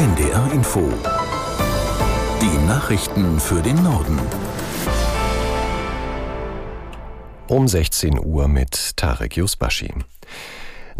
NDR Info. Die Nachrichten für den Norden. Um 16 Uhr mit Tarek Yusbashi.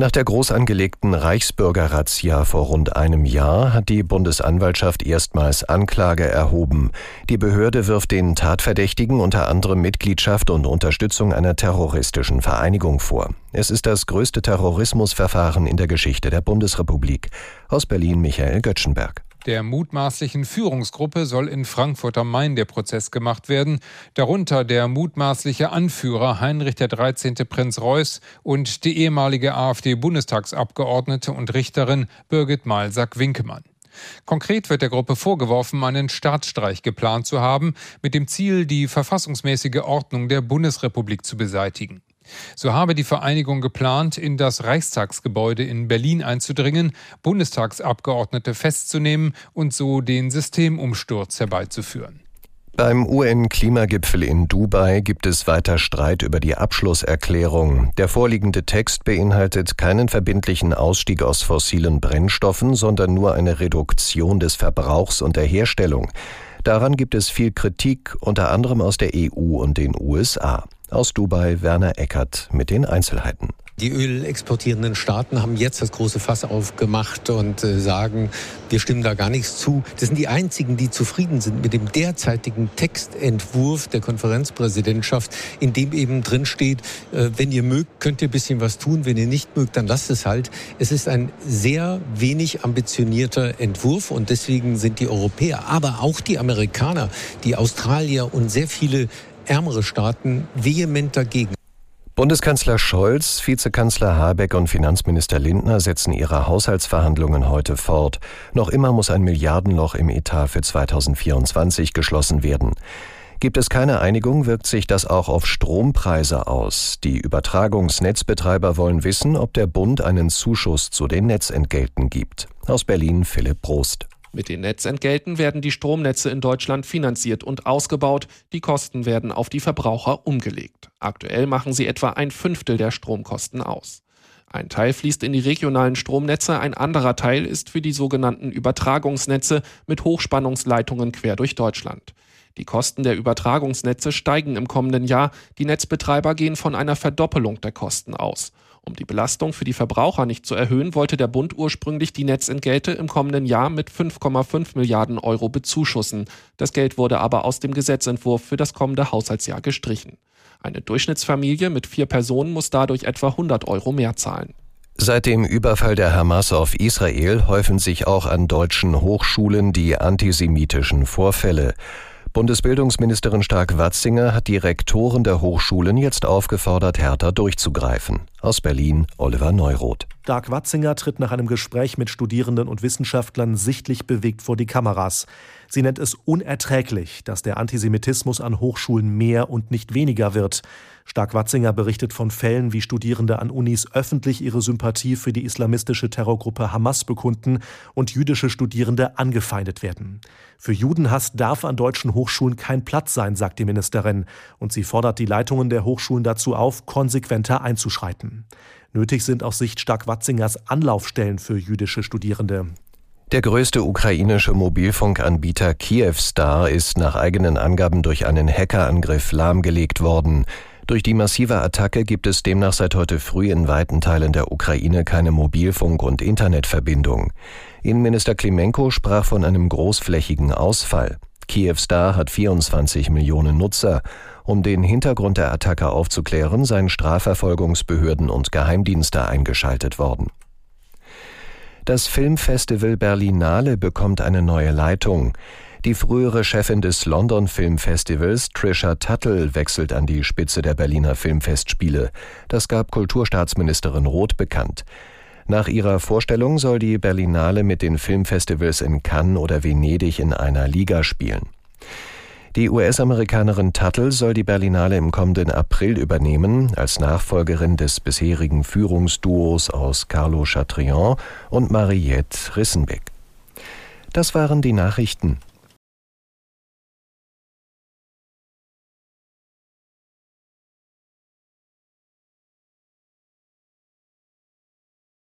Nach der groß angelegten Reichsbürgerrazzia vor rund einem Jahr hat die Bundesanwaltschaft erstmals Anklage erhoben. Die Behörde wirft den Tatverdächtigen unter anderem Mitgliedschaft und Unterstützung einer terroristischen Vereinigung vor. Es ist das größte Terrorismusverfahren in der Geschichte der Bundesrepublik. Aus Berlin Michael Göttschenberg. Der mutmaßlichen Führungsgruppe soll in Frankfurt am Main der Prozess gemacht werden, darunter der mutmaßliche Anführer Heinrich 13. Prinz Reuß und die ehemalige AfD-Bundestagsabgeordnete und Richterin Birgit Malsack-Winkemann. Konkret wird der Gruppe vorgeworfen, einen Staatsstreich geplant zu haben, mit dem Ziel, die verfassungsmäßige Ordnung der Bundesrepublik zu beseitigen. So habe die Vereinigung geplant, in das Reichstagsgebäude in Berlin einzudringen, Bundestagsabgeordnete festzunehmen und so den Systemumsturz herbeizuführen. Beim UN-Klimagipfel in Dubai gibt es weiter Streit über die Abschlusserklärung. Der vorliegende Text beinhaltet keinen verbindlichen Ausstieg aus fossilen Brennstoffen, sondern nur eine Reduktion des Verbrauchs und der Herstellung. Daran gibt es viel Kritik, unter anderem aus der EU und den USA. Aus Dubai Werner Eckert mit den Einzelheiten. Die ölexportierenden Staaten haben jetzt das große Fass aufgemacht und äh, sagen, wir stimmen da gar nichts zu. Das sind die einzigen, die zufrieden sind mit dem derzeitigen Textentwurf der Konferenzpräsidentschaft, in dem eben drin steht, äh, wenn ihr mögt, könnt ihr ein bisschen was tun, wenn ihr nicht mögt, dann lasst es halt. Es ist ein sehr wenig ambitionierter Entwurf und deswegen sind die Europäer, aber auch die Amerikaner, die Australier und sehr viele ärmere Staaten vehement dagegen. Bundeskanzler Scholz, Vizekanzler Habeck und Finanzminister Lindner setzen ihre Haushaltsverhandlungen heute fort. Noch immer muss ein Milliardenloch im Etat für 2024 geschlossen werden. Gibt es keine Einigung, wirkt sich das auch auf Strompreise aus. Die Übertragungsnetzbetreiber wollen wissen, ob der Bund einen Zuschuss zu den Netzentgelten gibt. Aus Berlin Philipp Prost. Mit den Netzentgelten werden die Stromnetze in Deutschland finanziert und ausgebaut. Die Kosten werden auf die Verbraucher umgelegt. Aktuell machen sie etwa ein Fünftel der Stromkosten aus. Ein Teil fließt in die regionalen Stromnetze, ein anderer Teil ist für die sogenannten Übertragungsnetze mit Hochspannungsleitungen quer durch Deutschland. Die Kosten der Übertragungsnetze steigen im kommenden Jahr. Die Netzbetreiber gehen von einer Verdoppelung der Kosten aus. Um die Belastung für die Verbraucher nicht zu erhöhen, wollte der Bund ursprünglich die Netzentgelte im kommenden Jahr mit 5,5 Milliarden Euro bezuschussen. Das Geld wurde aber aus dem Gesetzentwurf für das kommende Haushaltsjahr gestrichen. Eine Durchschnittsfamilie mit vier Personen muss dadurch etwa 100 Euro mehr zahlen. Seit dem Überfall der Hamas auf Israel häufen sich auch an deutschen Hochschulen die antisemitischen Vorfälle. Bundesbildungsministerin Stark-Watzinger hat die Rektoren der Hochschulen jetzt aufgefordert, härter durchzugreifen. Aus Berlin Oliver Neuroth. Stark-Watzinger tritt nach einem Gespräch mit Studierenden und Wissenschaftlern sichtlich bewegt vor die Kameras. Sie nennt es unerträglich, dass der Antisemitismus an Hochschulen mehr und nicht weniger wird. Stark-Watzinger berichtet von Fällen, wie Studierende an Unis öffentlich ihre Sympathie für die islamistische Terrorgruppe Hamas bekunden und jüdische Studierende angefeindet werden. Für Judenhass darf an deutschen Hochschulen kein Platz sein, sagt die Ministerin, und sie fordert die Leitungen der Hochschulen dazu auf, konsequenter einzuschreiten. Nötig sind aus Sicht Stark-Watzingers Anlaufstellen für jüdische Studierende. Der größte ukrainische Mobilfunkanbieter Kyivstar ist nach eigenen Angaben durch einen Hackerangriff lahmgelegt worden. Durch die massive Attacke gibt es demnach seit heute früh in weiten Teilen der Ukraine keine Mobilfunk- und Internetverbindung. Innenminister Klimenko sprach von einem großflächigen Ausfall. Kyivstar hat 24 Millionen Nutzer. Um den Hintergrund der Attacke aufzuklären, seien Strafverfolgungsbehörden und Geheimdienste eingeschaltet worden. Das Filmfestival Berlinale bekommt eine neue Leitung. Die frühere Chefin des London Filmfestivals, Trisha Tuttle, wechselt an die Spitze der Berliner Filmfestspiele. Das gab Kulturstaatsministerin Roth bekannt. Nach ihrer Vorstellung soll die Berlinale mit den Filmfestivals in Cannes oder Venedig in einer Liga spielen. Die US-Amerikanerin Tuttle soll die Berlinale im kommenden April übernehmen, als Nachfolgerin des bisherigen Führungsduos aus Carlo Chatrian und Mariette Rissenbeck. Das waren die Nachrichten.